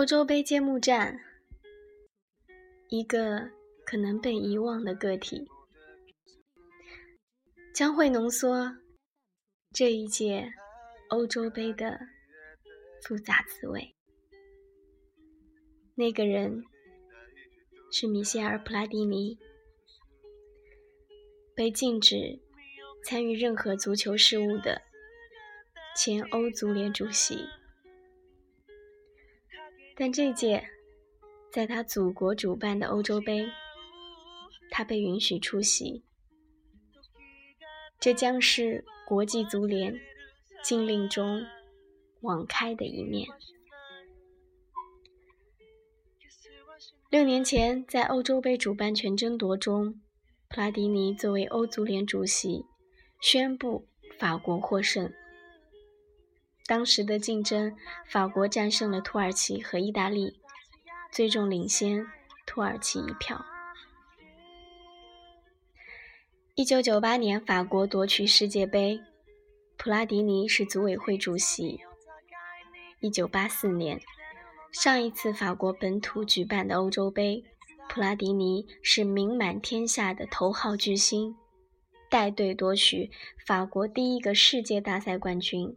欧洲杯揭幕战，一个可能被遗忘的个体，将会浓缩这一届欧洲杯的复杂滋味。那个人是米歇尔·普拉蒂尼，被禁止参与任何足球事务的前欧足联主席。但这届，在他祖国主办的欧洲杯，他被允许出席。这将是国际足联禁令中网开的一面。六年前，在欧洲杯主办权争夺中，普拉迪尼作为欧足联主席，宣布法国获胜。当时的竞争，法国战胜了土耳其和意大利，最终领先土耳其一票。一九九八年，法国夺取世界杯，普拉迪尼是组委会主席。一九八四年，上一次法国本土举办的欧洲杯，普拉迪尼是名满天下的头号巨星，带队夺取法国第一个世界大赛冠军。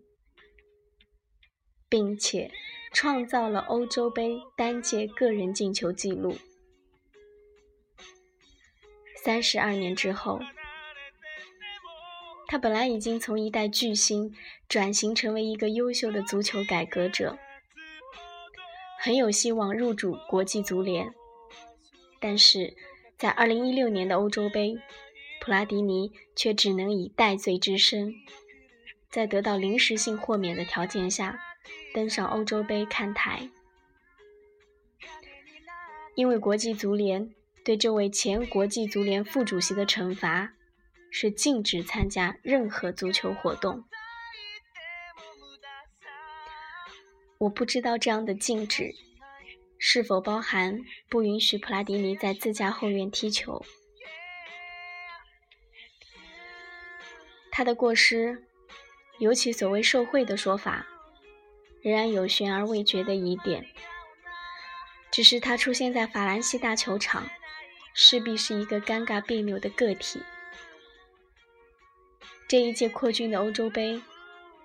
并且创造了欧洲杯单届个人进球纪录。三十二年之后，他本来已经从一代巨星转型成为一个优秀的足球改革者，很有希望入主国际足联。但是在二零一六年的欧洲杯，普拉迪尼却只能以戴罪之身，在得到临时性豁免的条件下。登上欧洲杯看台，因为国际足联对这位前国际足联副主席的惩罚是禁止参加任何足球活动。我不知道这样的禁止是否包含不允许普拉迪尼在自家后院踢球。他的过失，尤其所谓受贿的说法。仍然有悬而未决的疑点，只是他出现在法兰西大球场，势必是一个尴尬别扭的个体。这一届扩军的欧洲杯，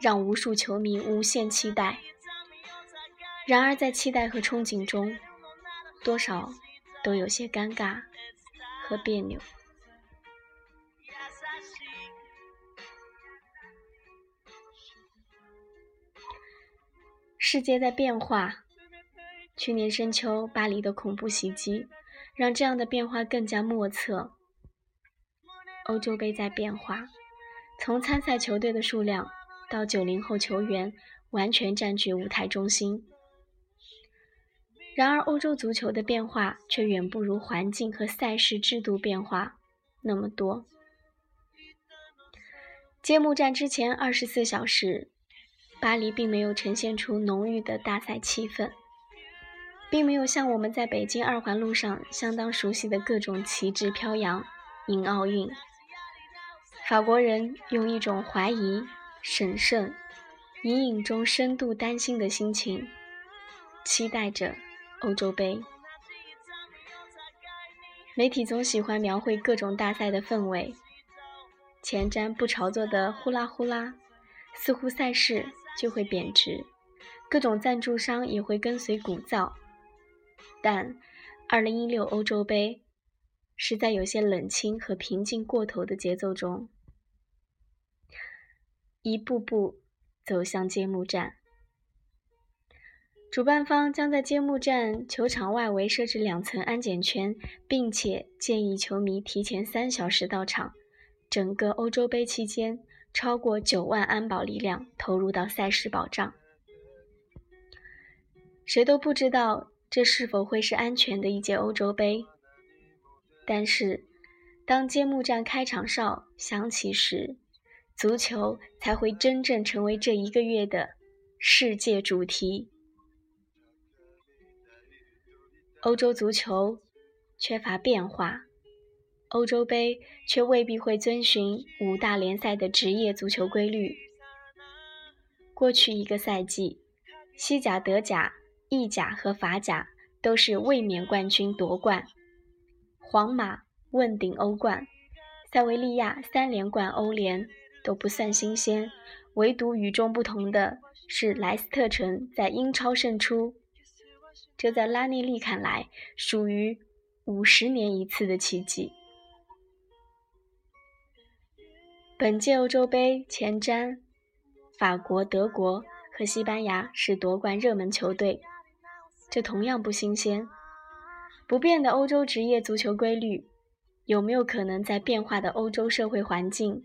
让无数球迷无限期待。然而，在期待和憧憬中，多少都有些尴尬和别扭。世界在变化。去年深秋巴黎的恐怖袭击，让这样的变化更加莫测。欧洲杯在变化，从参赛球队的数量到九零后球员完全占据舞台中心。然而，欧洲足球的变化却远不如环境和赛事制度变化那么多。揭幕战之前二十四小时。巴黎并没有呈现出浓郁的大赛气氛，并没有像我们在北京二环路上相当熟悉的各种旗帜飘扬迎奥运。法国人用一种怀疑、审慎、隐隐中深度担心的心情，期待着欧洲杯。媒体总喜欢描绘各种大赛的氛围，前瞻不炒作的呼啦呼啦，似乎赛事。就会贬值，各种赞助商也会跟随鼓噪。但2016欧洲杯是在有些冷清和平静过头的节奏中，一步步走向揭幕战。主办方将在揭幕战球场外围设置两层安检圈，并且建议球迷提前三小时到场。整个欧洲杯期间。超过九万安保力量投入到赛事保障，谁都不知道这是否会是安全的一届欧洲杯。但是，当揭幕战开场哨响起时，足球才会真正成为这一个月的世界主题。欧洲足球缺乏变化。欧洲杯却未必会遵循五大联赛的职业足球规律。过去一个赛季，西甲、德甲意甲和法甲都是卫冕冠军夺冠，皇马问鼎欧冠，塞维利亚三连冠欧联都不算新鲜，唯独与众不同的是莱斯特城在英超胜出，这在拉内利看来属于五十年一次的奇迹。本届欧洲杯前瞻，法国、德国和西班牙是夺冠热门球队，这同样不新鲜。不变的欧洲职业足球规律，有没有可能在变化的欧洲社会环境、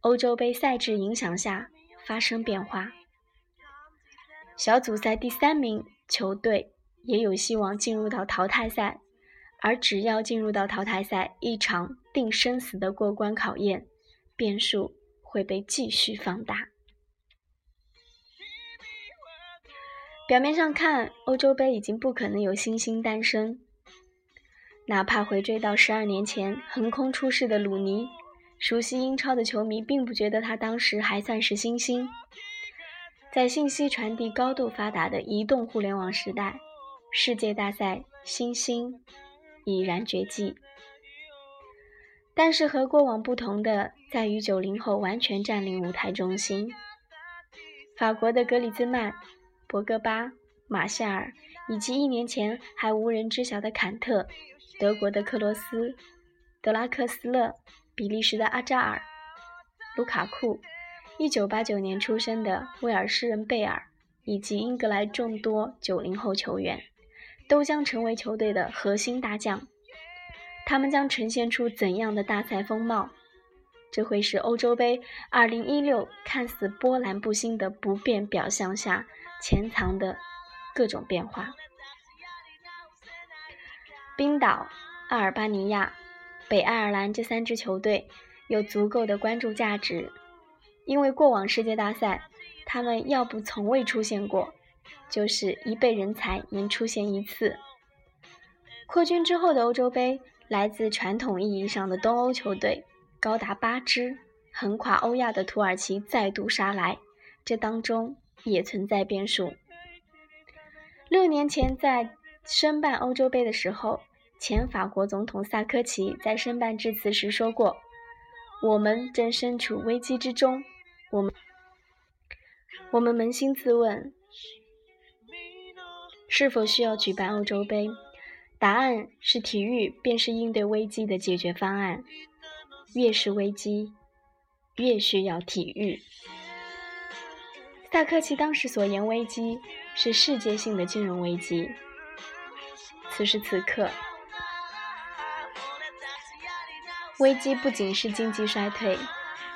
欧洲杯赛制影响下发生变化？小组赛第三名球队也有希望进入到淘汰赛，而只要进入到淘汰赛，一场定生死的过关考验。变数会被继续放大。表面上看，欧洲杯已经不可能有新星诞生。哪怕回追到十二年前横空出世的鲁尼，熟悉英超的球迷并不觉得他当时还算是新星。在信息传递高度发达的移动互联网时代，世界大赛新星已然绝迹。但是和过往不同的在于，九零后完全占领舞台中心。法国的格里兹曼、博格巴、马夏尔，以及一年前还无人知晓的坎特；德国的克罗斯、德拉克斯勒、比利时的阿扎尔、卢卡库；一九八九年出生的威尔士人贝尔，以及英格兰众多九零后球员，都将成为球队的核心大将。他们将呈现出怎样的大赛风貌？这会是欧洲杯2016看似波澜不兴的不变表象下潜藏的各种变化。冰岛、阿尔巴尼亚、北爱尔兰这三支球队有足够的关注价值，因为过往世界大赛，他们要不从未出现过，就是一辈人才能出现一次。扩军之后的欧洲杯。来自传统意义上的东欧球队高达八支，横跨欧亚的土耳其再度杀来，这当中也存在变数。六年前在申办欧洲杯的时候，前法国总统萨科齐在申办致辞时说过：“我们正身处危机之中，我们我们扪心自问，是否需要举办欧洲杯？”答案是体育便是应对危机的解决方案，越是危机，越需要体育。萨科齐当时所言危机是世界性的金融危机。此时此刻，危机不仅是经济衰退，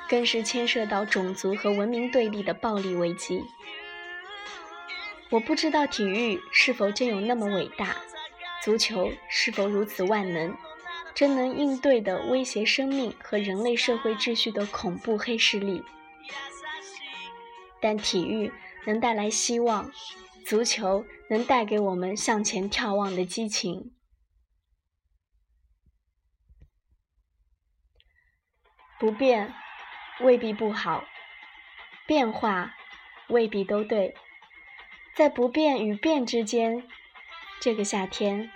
更是牵涉到种族和文明对立的暴力危机。我不知道体育是否真有那么伟大。足球是否如此万能，真能应对的威胁生命和人类社会秩序的恐怖黑势力？但体育能带来希望，足球能带给我们向前眺望的激情。不变未必不好，变化未必都对，在不变与变之间。这个夏天，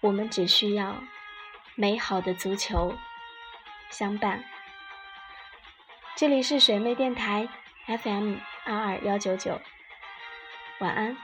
我们只需要美好的足球相伴。这里是水妹电台 FM 二二幺九九，晚安。